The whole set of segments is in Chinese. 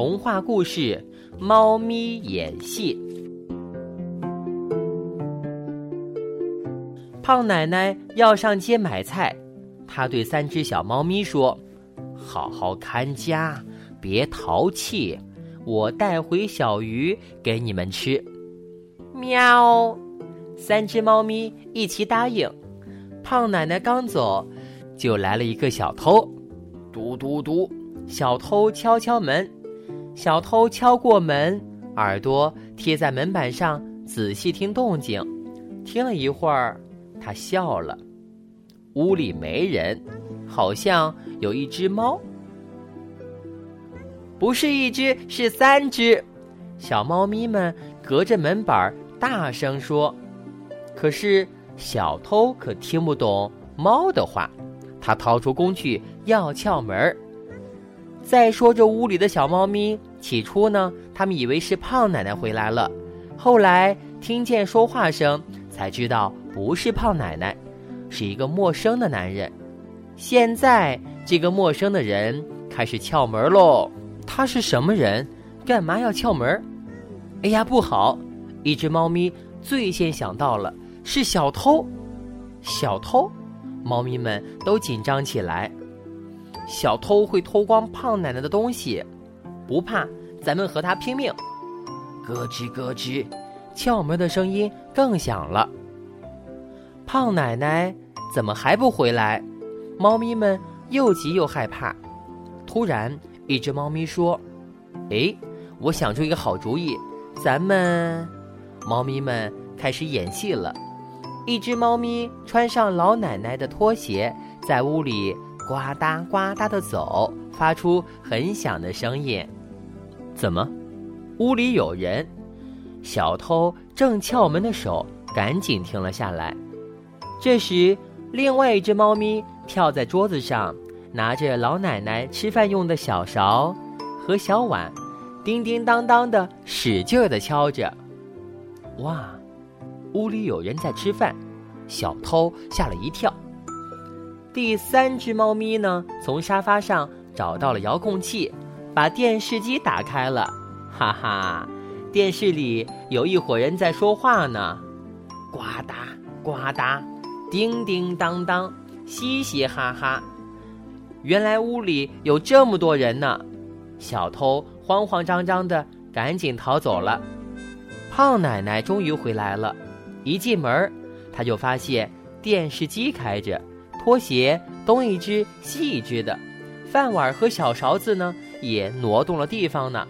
童话故事《猫咪演戏》。胖奶奶要上街买菜，她对三只小猫咪说：“好好看家，别淘气，我带回小鱼给你们吃。”喵，三只猫咪一起答应。胖奶奶刚走，就来了一个小偷。嘟嘟嘟，小偷敲敲门。小偷敲过门，耳朵贴在门板上，仔细听动静。听了一会儿，他笑了。屋里没人，好像有一只猫。不是一只，是三只。小猫咪们隔着门板大声说：“可是小偷可听不懂猫的话。”他掏出工具要撬门儿。再说这屋里的小猫咪，起初呢，他们以为是胖奶奶回来了，后来听见说话声，才知道不是胖奶奶，是一个陌生的男人。现在这个陌生的人开始撬门喽。他是什么人？干嘛要撬门？哎呀，不好！一只猫咪最先想到了，是小偷。小偷，猫咪们都紧张起来。小偷会偷光胖奶奶的东西，不怕，咱们和他拼命！咯吱咯吱，撬门的声音更响了。胖奶奶怎么还不回来？猫咪们又急又害怕。突然，一只猫咪说：“哎，我想出一个好主意。”咱们，猫咪们开始演戏了。一只猫咪穿上老奶奶的拖鞋，在屋里呱嗒呱嗒的走，发出很响的声音。怎么？屋里有人？小偷正撬门的手赶紧停了下来。这时，另外一只猫咪跳在桌子上，拿着老奶奶吃饭用的小勺和小碗。叮叮当当的，使劲的敲着。哇，屋里有人在吃饭，小偷吓了一跳。第三只猫咪呢，从沙发上找到了遥控器，把电视机打开了。哈哈，电视里有一伙人在说话呢，呱嗒呱嗒，叮叮当当，嘻嘻哈哈。原来屋里有这么多人呢，小偷。慌慌张张的，赶紧逃走了。胖奶奶终于回来了，一进门，她就发现电视机开着，拖鞋东一只西一只的，饭碗和小勺子呢也挪动了地方呢。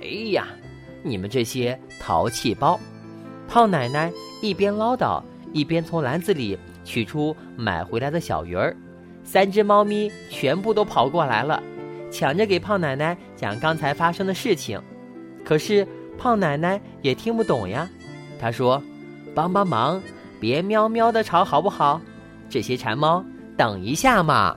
哎呀，你们这些淘气包！胖奶奶一边唠叨，一边从篮子里取出买回来的小鱼儿。三只猫咪全部都跑过来了。抢着给胖奶奶讲刚才发生的事情，可是胖奶奶也听不懂呀。她说：“帮帮忙，别喵喵的吵好不好？这些馋猫，等一下嘛。”